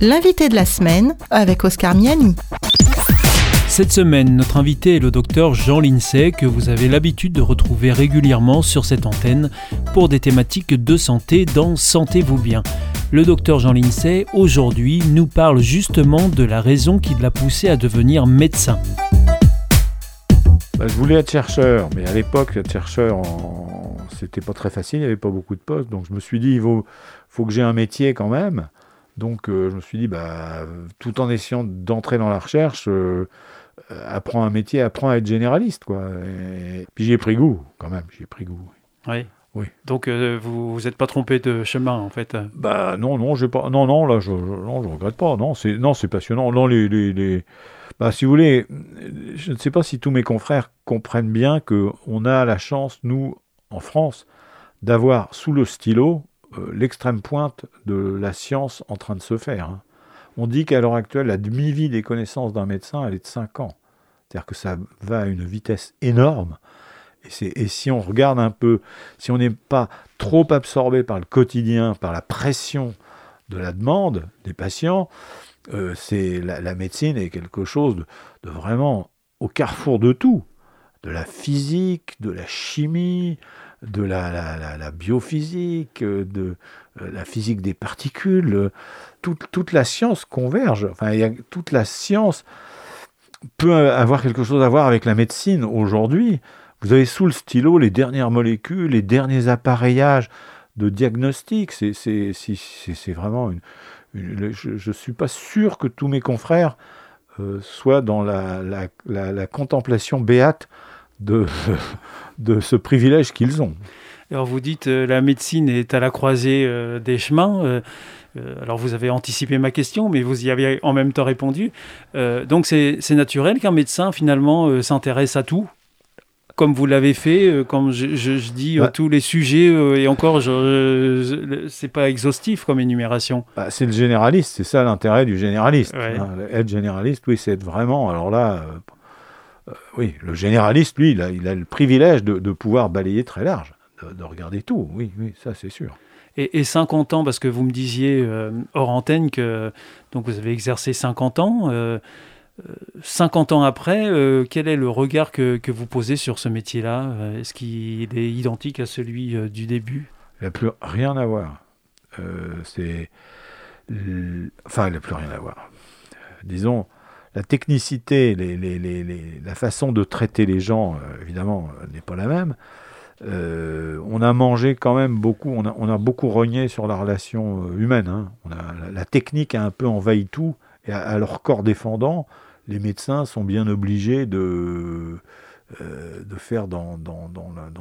L'invité de la semaine avec Oscar Miani. Cette semaine, notre invité est le docteur Jean Lincey que vous avez l'habitude de retrouver régulièrement sur cette antenne pour des thématiques de santé dans Sentez-vous bien. Le docteur Jean Lincey, aujourd'hui, nous parle justement de la raison qui l'a poussé à devenir médecin. Bah, je voulais être chercheur, mais à l'époque, être chercheur, c'était pas très facile, il n'y avait pas beaucoup de postes. Donc je me suis dit, il faut, que j'ai un métier quand même. Donc euh, je me suis dit, bah, tout en essayant d'entrer dans la recherche, euh, apprends un métier, apprends à être généraliste. Quoi. Et, puis j'y ai pris goût, quand même, j'y ai pris goût. Oui. Oui. Donc euh, vous vous êtes pas trompé de chemin en fait. Bah non non j'ai pas non non là je, non je regrette pas non c'est non c'est passionnant non les, les bah, si vous voulez, je ne sais pas si tous mes confrères comprennent bien qu'on a la chance, nous, en France, d'avoir sous le stylo euh, l'extrême pointe de la science en train de se faire. Hein. On dit qu'à l'heure actuelle, la demi-vie des connaissances d'un médecin, elle est de 5 ans. C'est-à-dire que ça va à une vitesse énorme. Et, et, si on regarde un peu, si on n'est pas trop absorbé par le quotidien, par la pression de la demande des patients, euh, c'est la, médecine est quelque chose de, vraiment au carrefour de tout, de la physique, de la chimie, de la, biophysique, de euh, la physique des particules. Toute, la science converge. Enfin, toute la science peut avoir quelque chose à voir avec la médecine aujourd'hui. Vous avez sous le stylo les dernières molécules, les derniers appareillages de diagnostic. C'est vraiment une, je ne suis pas sûr que tous mes confrères euh, soient dans la, contemplation béate de, de ce privilège qu'ils ont. Alors vous dites euh, la médecine est à la croisée euh, des chemins. alors vous avez anticipé ma question, mais vous y avez en même temps répondu. donc c'est naturel qu'un médecin finalement s'intéresse à tout comme vous l'avez fait, euh, comme je, dis euh, tous les sujets, euh, et encore, c'est pas exhaustif comme énumération. Bah, c'est le généraliste, c'est ça l'intérêt du généraliste. Hein. être généraliste, oui, c'est être vraiment. Alors là, oui, le généraliste, lui, il a, il a le privilège de, pouvoir balayer très large, de, regarder tout. Oui, oui, ça c'est sûr. Et, 50 ans, parce que vous me disiez hors antenne que donc vous avez exercé 50 ans. 50 ans après, euh, quel est le regard que, vous posez sur ce métier-là? Euh, Est-ce qu'il est identique à celui euh, du début? Il n'a plus rien à voir. c'est, enfin, il n'a plus rien à voir. disons, la technicité, la façon de traiter les gens, évidemment, n'est pas la même. on a mangé quand même beaucoup, on a, beaucoup rogné sur la relation humaine. Hein. la, technique a un peu envahi tout, et à leur corps défendant, les médecins sont bien obligés de, euh, faire dans,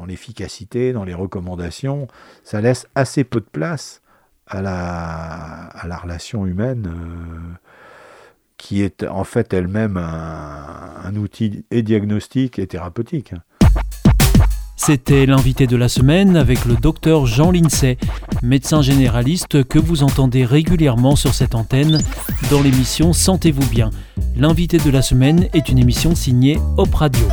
l'efficacité, dans les recommandations. Ça laisse assez peu de place à la, relation humaine euh, qui est en fait elle-même un, outil et diagnostique et thérapeutique. C'était l'invité de la semaine avec le docteur Jean Lincey, médecin généraliste que vous entendez régulièrement sur cette antenne dans l'émission Sentez-vous bien. L'invité de la semaine est une émission signée Op Radio.